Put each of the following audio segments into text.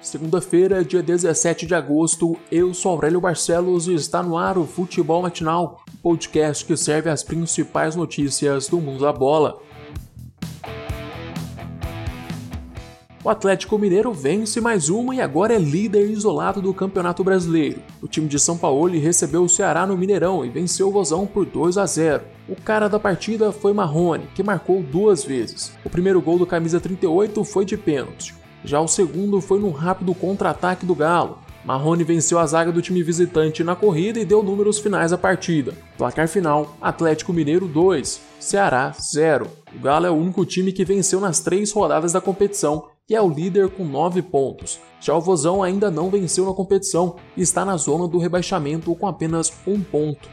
Segunda-feira, dia 17 de agosto, eu sou Aurélio Barcelos e está no ar o Futebol Matinal, podcast que serve as principais notícias do mundo da bola. O Atlético Mineiro vence mais uma e agora é líder isolado do Campeonato Brasileiro. O time de São Paulo recebeu o Ceará no Mineirão e venceu o Vozão por 2 a 0. O cara da partida foi Marrone, que marcou duas vezes. O primeiro gol do camisa 38 foi de pênalti. Já o segundo foi num rápido contra-ataque do Galo. Marrone venceu a zaga do time visitante na corrida e deu números finais à partida. Placar final: Atlético Mineiro 2, Ceará 0. O Galo é o único time que venceu nas três rodadas da competição e é o líder com 9 pontos. Já o Vozão ainda não venceu na competição e está na zona do rebaixamento com apenas um ponto.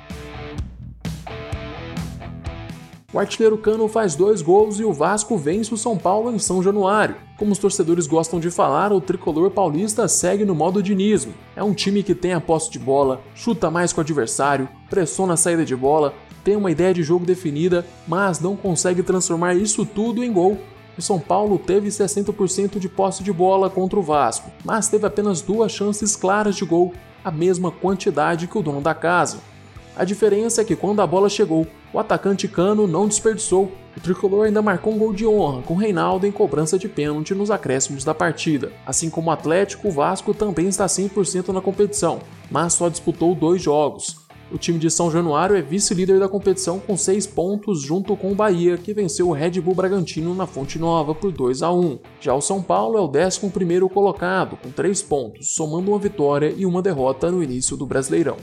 O artilheiro Cano faz dois gols e o Vasco vence o São Paulo em São Januário. Como os torcedores gostam de falar, o tricolor paulista segue no modo dinismo. É um time que tem a posse de bola, chuta mais com o adversário, pressiona a saída de bola, tem uma ideia de jogo definida, mas não consegue transformar isso tudo em gol. O São Paulo teve 60% de posse de bola contra o Vasco, mas teve apenas duas chances claras de gol, a mesma quantidade que o dono da casa. A diferença é que quando a bola chegou, o atacante Cano não desperdiçou. O tricolor ainda marcou um gol de honra com Reinaldo em cobrança de pênalti nos acréscimos da partida. Assim como o Atlético, o Vasco também está 100% na competição, mas só disputou dois jogos. O time de São Januário é vice-líder da competição com 6 pontos, junto com o Bahia, que venceu o Red Bull Bragantino na Fonte Nova por 2 a 1. Já o São Paulo é o 11 colocado, com 3 pontos, somando uma vitória e uma derrota no início do Brasileirão.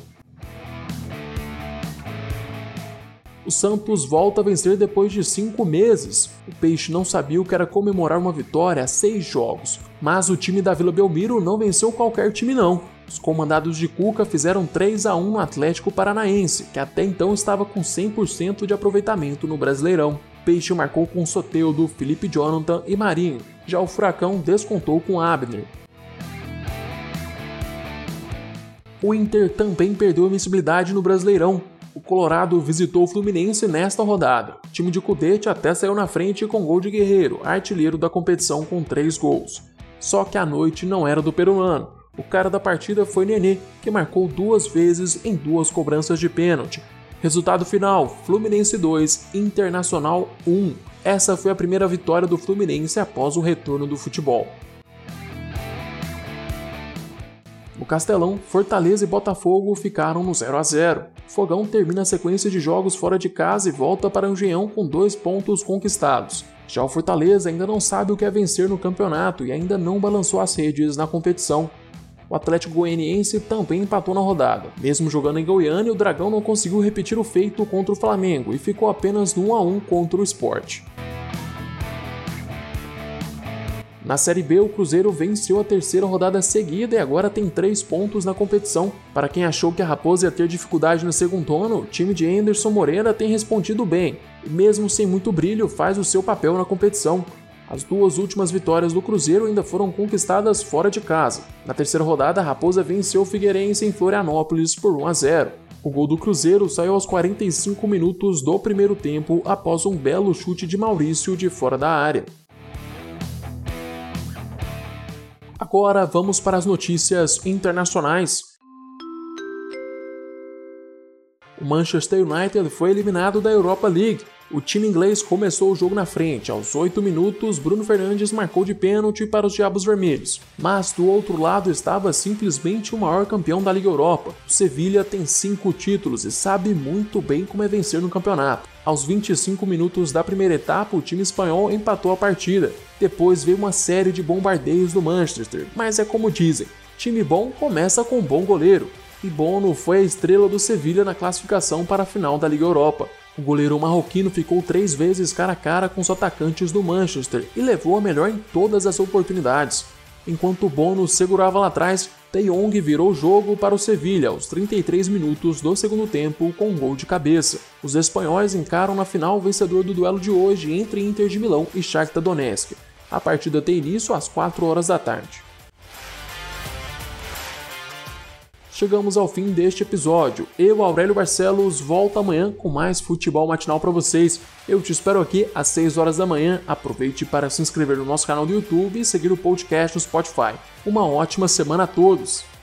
O Santos volta a vencer depois de cinco meses. O Peixe não sabia o que era comemorar uma vitória a seis jogos, mas o time da Vila Belmiro não venceu qualquer time não. Os comandados de Cuca fizeram 3 a 1 no Atlético Paranaense, que até então estava com 100% de aproveitamento no Brasileirão. Peixe marcou com Soteudo, Felipe Jonathan e Marinho. Já o Furacão descontou com Abner. O Inter também perdeu a invencibilidade no Brasileirão, o Colorado visitou o Fluminense nesta rodada. O time de Cudete até saiu na frente com gol de Guerreiro, artilheiro da competição com três gols. Só que a noite não era do peruano. O cara da partida foi Nenê, que marcou duas vezes em duas cobranças de pênalti. Resultado final: Fluminense 2, Internacional 1. Essa foi a primeira vitória do Fluminense após o retorno do futebol. No Castelão, Fortaleza e Botafogo ficaram no 0 a 0. Fogão termina a sequência de jogos fora de casa e volta para Angião com dois pontos conquistados. Já o Fortaleza ainda não sabe o que é vencer no campeonato e ainda não balançou as redes na competição. O Atlético Goianiense também empatou na rodada. Mesmo jogando em Goiânia, o Dragão não conseguiu repetir o feito contra o Flamengo e ficou apenas no 1 a 1 contra o Sport. Na Série B, o Cruzeiro venceu a terceira rodada seguida e agora tem três pontos na competição. Para quem achou que a Raposa ia ter dificuldade no segundo ano, o time de Anderson Moreira tem respondido bem e, mesmo sem muito brilho, faz o seu papel na competição. As duas últimas vitórias do Cruzeiro ainda foram conquistadas fora de casa. Na terceira rodada, a Raposa venceu o Figueirense em Florianópolis por 1 a 0. O gol do Cruzeiro saiu aos 45 minutos do primeiro tempo após um belo chute de Maurício de fora da área. Agora vamos para as notícias internacionais. O Manchester United foi eliminado da Europa League. O time inglês começou o jogo na frente. Aos 8 minutos, Bruno Fernandes marcou de pênalti para os Diabos Vermelhos. Mas do outro lado estava simplesmente o maior campeão da Liga Europa. O Sevilha tem 5 títulos e sabe muito bem como é vencer no campeonato. Aos 25 minutos da primeira etapa, o time espanhol empatou a partida. Depois veio uma série de bombardeios do Manchester, mas é como dizem: time bom começa com um bom goleiro. E Bono foi a estrela do Sevilha na classificação para a final da Liga Europa. O goleiro marroquino ficou três vezes cara a cara com os atacantes do Manchester e levou a melhor em todas as oportunidades. Enquanto Bono segurava lá atrás, De virou o jogo para o Sevilha aos 33 minutos do segundo tempo com um gol de cabeça. Os espanhóis encaram na final o vencedor do duelo de hoje entre Inter de Milão e Shakhtar Donetsk. A partida tem início às 4 horas da tarde. Chegamos ao fim deste episódio. Eu, Aurélio Barcelos, volto amanhã com mais futebol matinal para vocês. Eu te espero aqui às 6 horas da manhã. Aproveite para se inscrever no nosso canal do YouTube e seguir o podcast no Spotify. Uma ótima semana a todos!